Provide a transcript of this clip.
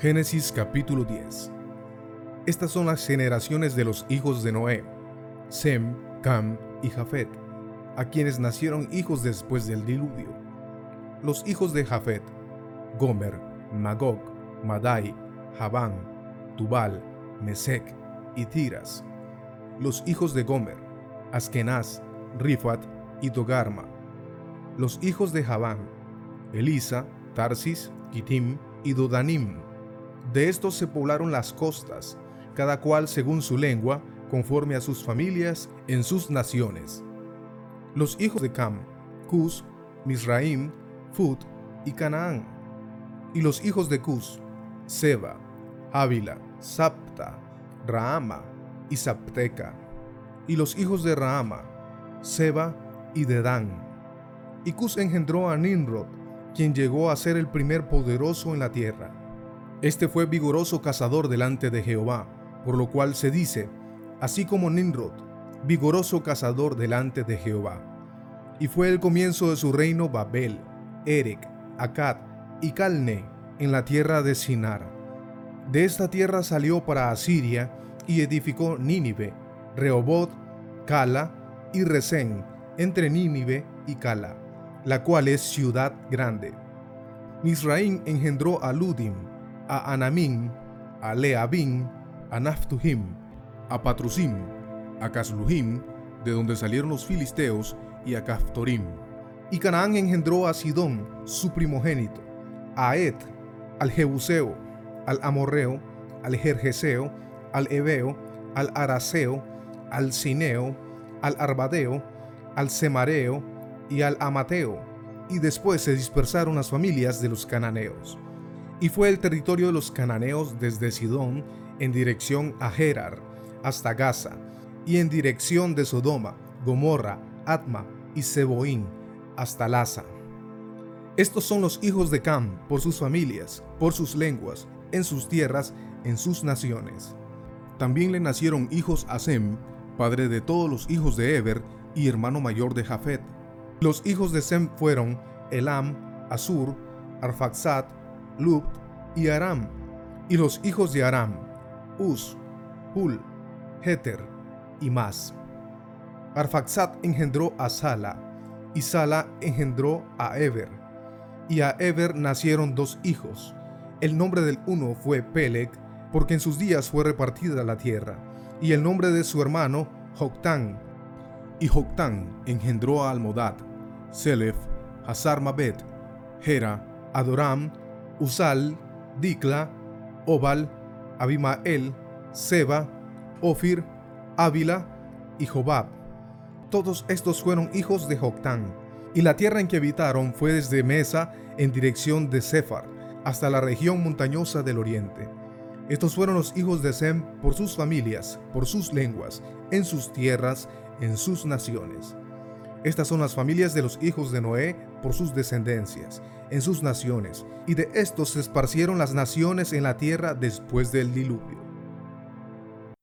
Génesis capítulo 10 Estas son las generaciones de los hijos de Noé, Sem, Cam y Jafet, a quienes nacieron hijos después del diluvio. Los hijos de Jafet, Gomer, Magog, Madai, Javán, Tubal, Mesec y Tiras. Los hijos de Gomer, Askenaz, Rifat y Togarma. Los hijos de Javán, Elisa, Tarsis, Kitim y Dodanim. De estos se poblaron las costas, cada cual según su lengua, conforme a sus familias en sus naciones. Los hijos de Cam, Cus, Misraim, Fut y Canaán. Y los hijos de Cus, Seba, Ávila, Sapta, Rahama y Sapteca. Y los hijos de Rahama, Seba y Dedán. Y Cus engendró a Nimrod, quien llegó a ser el primer poderoso en la tierra. Este fue vigoroso cazador delante de Jehová, por lo cual se dice, así como Nimrod, vigoroso cazador delante de Jehová. Y fue el comienzo de su reino Babel, Erec, Akkad y Calne, en la tierra de Sinar. De esta tierra salió para Asiria y edificó Nínive, Rehoboth, Cala y Resén, entre Nínive y Cala, la cual es ciudad grande. Misraim engendró a Ludim, a Anamim, a Leabim, a Naphtuhim, a Patrusim, a Casluhim, de donde salieron los filisteos, y a Caftorim. Y Canaán engendró a Sidón, su primogénito, a Et, al Jebuseo, al Amorreo, al Jerjeseo, al Ebeo, al Araseo, al Cineo, al Arbadeo, al Semareo y al Amateo, y después se dispersaron las familias de los cananeos. Y fue el territorio de los cananeos desde Sidón en dirección a Gerar hasta Gaza, y en dirección de Sodoma, Gomorra, Atma y Seboín hasta Laza. Estos son los hijos de Cam por sus familias, por sus lenguas, en sus tierras, en sus naciones. También le nacieron hijos a Sem, padre de todos los hijos de Eber y hermano mayor de Jafet. Los hijos de Sem fueron Elam, Asur, Arfaxad, Y Aram. Y los hijos de Aram, Uz, Hul, Heter y más. Arfaxad engendró a Sala, y Sala engendró a Eber. Y a Eber nacieron dos hijos. El nombre del uno fue Peleg, porque en sus días fue repartida la tierra, y el nombre de su hermano, Joctán. Y Joctán engendró a Almodad, Selef, Hazar Mabet, Hera, Adoram, Usal, Dikla, Obal, Abimael, Seba, Ofir, Ávila y Jobab. Todos estos fueron hijos de Joctán, y la tierra en que habitaron fue desde Mesa en dirección de Sefar hasta la región montañosa del oriente. Estos fueron los hijos de Sem por sus familias, por sus lenguas, en sus tierras, en sus naciones. Estas son las familias de los hijos de Noé por sus descendencias, en sus naciones, y de estos se esparcieron las naciones en la tierra después del diluvio.